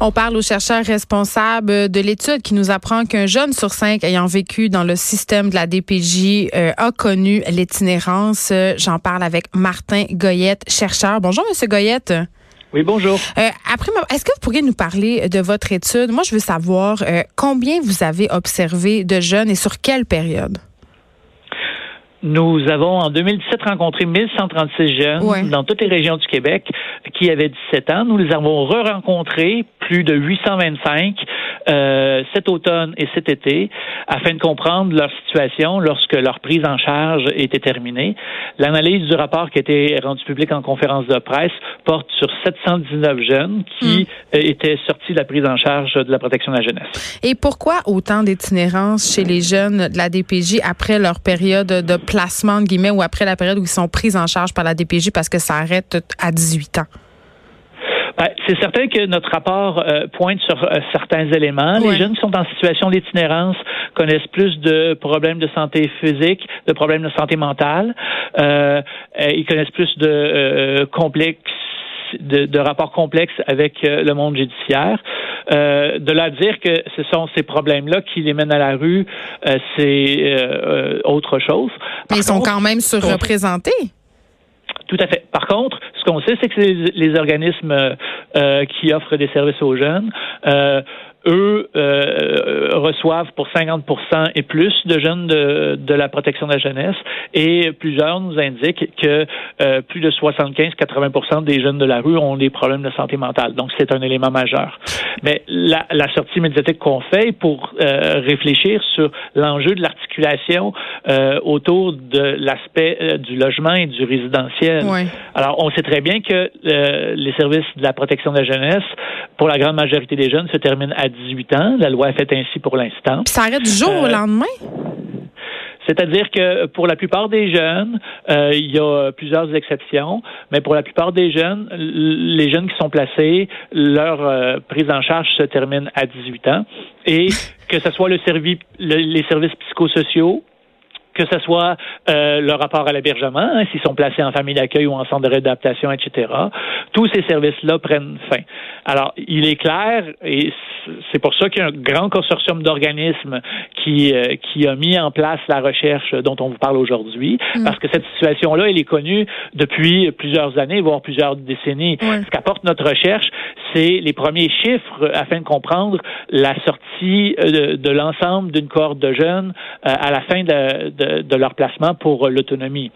On parle aux chercheurs responsables de l'étude qui nous apprend qu'un jeune sur cinq ayant vécu dans le système de la DPJ euh, a connu l'itinérance. J'en parle avec Martin Goyette, chercheur. Bonjour, Monsieur Goyette. Oui, bonjour. Euh, après, est-ce que vous pourriez nous parler de votre étude? Moi, je veux savoir euh, combien vous avez observé de jeunes et sur quelle période? Nous avons en 2017 rencontré 1136 jeunes dans toutes les régions du Québec qui avaient 17 ans. Nous les avons re-rencontrés, plus de 825, euh, cet automne et cet été, afin de comprendre leur situation lorsque leur prise en charge était terminée. L'analyse du rapport qui a été rendu public en conférence de presse porte sur 719 jeunes qui hmm. étaient sortis de la prise en charge de la protection de la jeunesse. Et pourquoi autant d'itinérance chez les jeunes de la DPJ après leur période de placement, de guillemets, ou après la période où ils sont pris en charge par la DPJ parce que ça arrête à 18 ans? Ben, c'est certain que notre rapport euh, pointe sur euh, certains éléments. Les jeunes qui sont en situation d'itinérance connaissent plus de problèmes de santé physique, de problèmes de santé mentale. Euh, ils connaissent plus de complexes de, rapports complexes avec le monde judiciaire. de là à dire que ce sont ces problèmes-là qui les mènent à la rue, c'est autre chose. Mais ils sont quand même surreprésentés. Par contre, ce qu'on sait, c'est que les, organismes euh, qui offrent des services aux jeunes euh, eux euh, reçoivent pour 50% et plus de jeunes de, de, la protection de la jeunesse et plusieurs nous indiquent que euh, plus de 75-80% des jeunes de la rue ont des problèmes de santé mentale. Donc c'est un élément majeur. Mais la, la sortie médiatique qu'on fait pour euh, réfléchir sur l'enjeu de l'articulation euh, autour de l'aspect euh, du logement et du résidentiel. Alors on sait très bien que les services de la protection de la jeunesse, pour la grande majorité des jeunes, se terminent à 18 ans. La loi est faite ainsi pour l'instant. ça arrête du jour au euh, lendemain? C'est-à-dire que pour la plupart des jeunes, euh, il y a plusieurs exceptions, mais pour la plupart des jeunes, les jeunes qui sont placés, leur euh, prise en charge se termine à 18 ans. Et que ce soit le les services psychosociaux, que ce soit euh, le rapport à l'hébergement, hein, s'ils sont placés en famille d'accueil ou en centre de réadaptation, etc. Tous ces services-là prennent fin. Alors, il est clair, et c'est pour ça qu'il y a un grand consortium d'organismes qui, euh, qui a mis en place la recherche dont on vous parle aujourd'hui, mm. parce que cette situation-là, elle est connue depuis plusieurs années, voire plusieurs décennies. Ce qu'apporte notre recherche, c'est les premiers chiffres afin de comprendre la sortie euh, de, de l'ensemble d'une cohorte de jeunes à la fin de, de de, leur placement pour l'autonomie.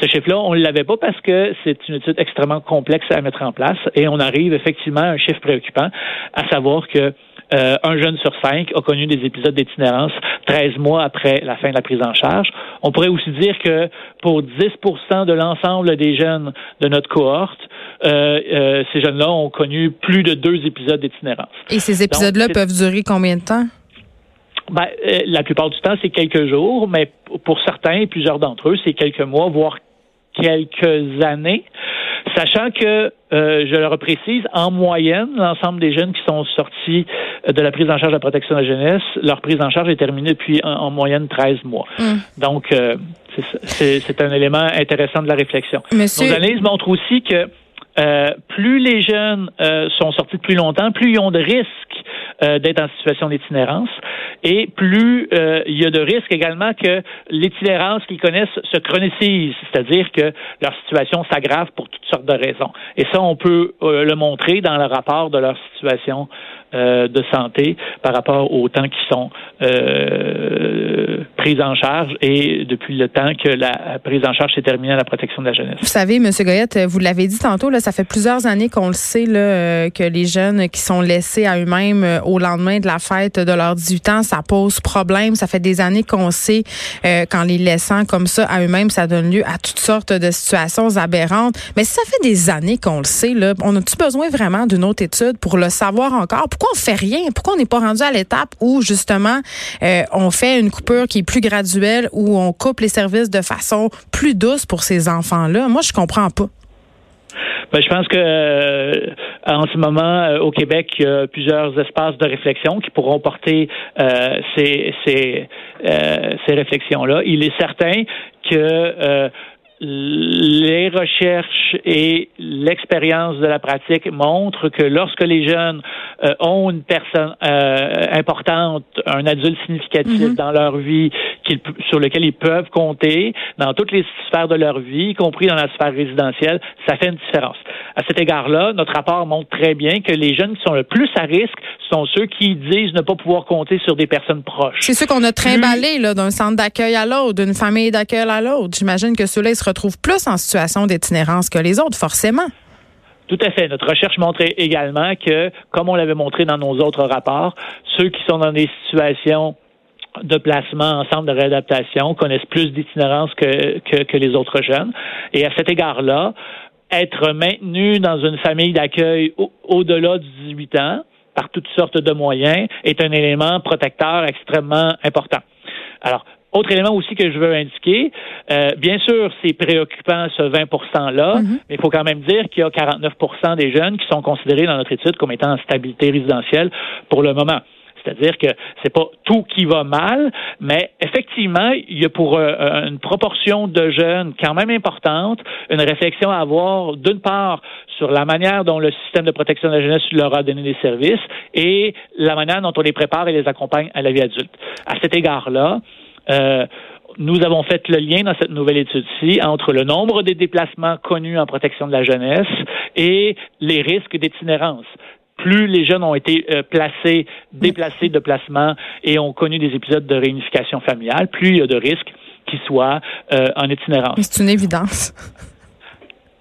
Ce chiffre-là, on ne l'avait pas parce que c'est une étude extrêmement complexe à mettre en place et on arrive effectivement à un chiffre préoccupant, à savoir que euh, un jeune sur cinq a connu des épisodes d'itinérance 13 mois après la fin de la prise en charge. On pourrait aussi dire que pour 10% de l'ensemble des jeunes de notre cohorte, euh, euh, ces jeunes-là ont connu plus de deux épisodes d'itinérance. Et ces épisodes-là peuvent durer combien de temps? Ben, euh, la plupart du temps, c'est quelques jours, mais pour certains, plusieurs d'entre eux, c'est quelques mois, voire quelques années. Sachant que, euh, je le reprécise, en moyenne, l'ensemble des jeunes qui sont sortis de la prise en charge de la protection de la jeunesse, leur prise en charge est terminée depuis en, moyenne 13 mois. Hum. Donc, euh, c'est un élément intéressant de la réflexion. Nos analyses montrent aussi que euh, plus les jeunes euh, sont sortis de plus longtemps, plus ils ont de risques euh, d'être en situation d'itinérance et plus il y a de risques également que l'itinérance qu'ils connaissent se chronicise, c'est-à-dire que leur situation s'aggrave pour toutes sortes de raisons. Et ça, on peut le montrer dans le rapport de leur situation de santé par rapport au temps qui sont prise en charge et depuis le temps que la prise en charge s'est terminée à la protection de la jeunesse. Vous savez, M. Goyette, vous l'avez dit tantôt, là, ça fait plusieurs années qu'on le sait là, euh, que les jeunes qui sont laissés à eux-mêmes euh, au lendemain de la fête de leurs 18 ans, ça pose problème. Ça fait des années qu'on sait euh, qu'en les laissant comme ça à eux-mêmes, ça donne lieu à toutes sortes de situations aberrantes. Mais ça fait des années qu'on le sait, là, on a-tu besoin vraiment d'une autre étude pour le savoir encore? Pourquoi on fait rien? Pourquoi on n'est pas rendu à l'étape où justement on fait une coupure qui est plus graduelle où on coupe les services de façon plus douce pour ces enfants-là? Moi, je comprends pas. Ben, je pense que euh, en ce moment, euh, au Québec, il y a plusieurs espaces de réflexion qui pourront porter euh, ces, ces, ces réflexions-là. Il est certain que les recherches et l'expérience de la pratique montrent que lorsque les jeunes euh, ont une personne euh, importante, un adulte significatif mm-hmm. dans leur vie sur lequel ils peuvent compter, dans toutes les sphères de leur vie, y compris dans la sphère résidentielle, ça fait une différence. À cet égard-là, notre rapport montre très bien que les jeunes qui sont le plus à risque sont ceux qui disent ne pas pouvoir compter sur des personnes proches. C'est ceux qu'on a trimballés là, d'un centre d'accueil à l'autre, d'une famille d'accueil à l'autre. J'imagine que ceux-là, ils se retrouvent plus en situation d'itinérance que les autres, forcément. Tout à fait. Notre recherche montrait également que, comme on l'avait montré dans nos autres rapports, ceux qui sont dans des situations de placement en centre de réadaptation connaissent plus d'itinérance que, que, les autres jeunes. Et à cet égard-là, être maintenu dans une famille d'accueil au-delà de 18 ans, par toutes sortes de moyens, est un élément protecteur extrêmement important. Alors, autre élément aussi que je veux indiquer, euh, bien sûr, c'est préoccupant ce 20 %-là, mm-hmm. mais il faut quand même dire qu'il y a 49 des jeunes qui sont considérés dans notre étude comme étant en stabilité résidentielle pour le moment. C'est-à-dire que c'est pas tout qui va mal, mais effectivement, il y a pour euh, une proportion de jeunes quand même importante une réflexion à avoir, d'une part, sur la manière dont le système de protection de la jeunesse leur a donné des services et la manière dont on les prépare et les accompagne à la vie adulte. À cet égard-là, euh, nous avons fait le lien dans cette nouvelle étude-ci entre le nombre des déplacements connus en protection de la jeunesse et les risques d'itinérance. Plus les jeunes ont été euh, placés, déplacés de placement et ont connu des épisodes de réunification familiale, plus il y a de risques qu'ils soient euh, en itinérance. C'est une évidence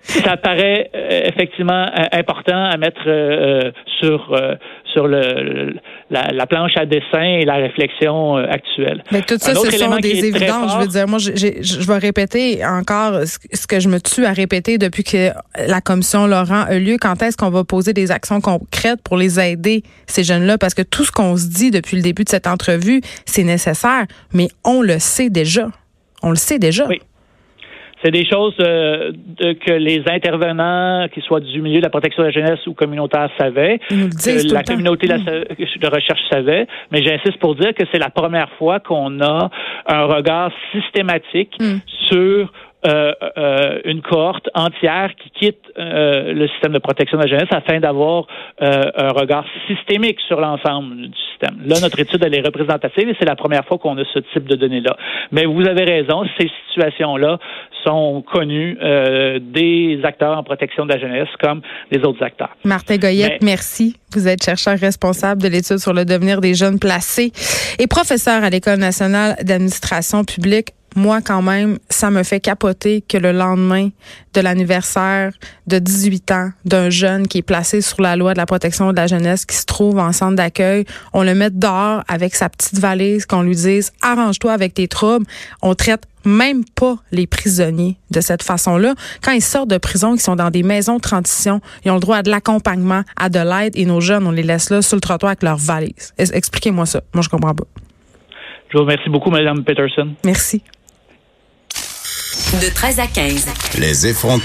ça paraît euh, effectivement euh, important à mettre euh, sur sur le, la, planche à dessin et la réflexion actuelle. Mais tout ça, ce sont des évidences. Je veux dire, moi, je, je, vais répéter encore ce que je me tue à répéter depuis que la commission Laurent a lieu. Quand est-ce qu'on va poser des actions concrètes pour les aider ces jeunes-là? Parce que tout ce qu'on se dit depuis le début de cette entrevue, c'est nécessaire, mais on le sait déjà. On le sait déjà. Oui. C'est des choses euh, que les intervenants, qu'ils soient du milieu de la protection de la jeunesse ou communautaire, savaient, que la communauté mm. de recherche savait, mais j'insiste pour dire que c'est la première fois qu'on a un regard systématique mm. sur euh, euh, une cohorte entière qui quitte euh, le système de protection de la jeunesse afin d'avoir un regard systémique sur l'ensemble du système. Là, notre étude, elle est représentative et c'est la première fois qu'on a ce type de données-là. Mais vous avez raison, ces situations-là sont connues des acteurs en protection de la jeunesse comme des autres acteurs. Martin Goyette, merci. Vous êtes chercheur responsable de l'étude sur le devenir des jeunes placés et professeur à l'École nationale d'administration publique moi quand même, ça me fait capoter que le lendemain de l'anniversaire de 18 ans d'un jeune qui est placé sur la loi de la protection de la jeunesse qui se trouve en centre d'accueil, on le met dehors avec sa petite valise, qu'on lui dise arrange-toi avec tes troubles. On traite même pas les prisonniers de cette façon-là. Quand ils sortent de prison, ils sont dans des maisons de transition, ils ont le droit à de l'accompagnement, à de l'aide, et nos jeunes, on les laisse là sur le trottoir avec leur valise. Expliquez-moi ça. Moi, je comprends pas. Je vous remercie beaucoup, Madame Peterson. Merci. De 13 à 15. Les effrontés.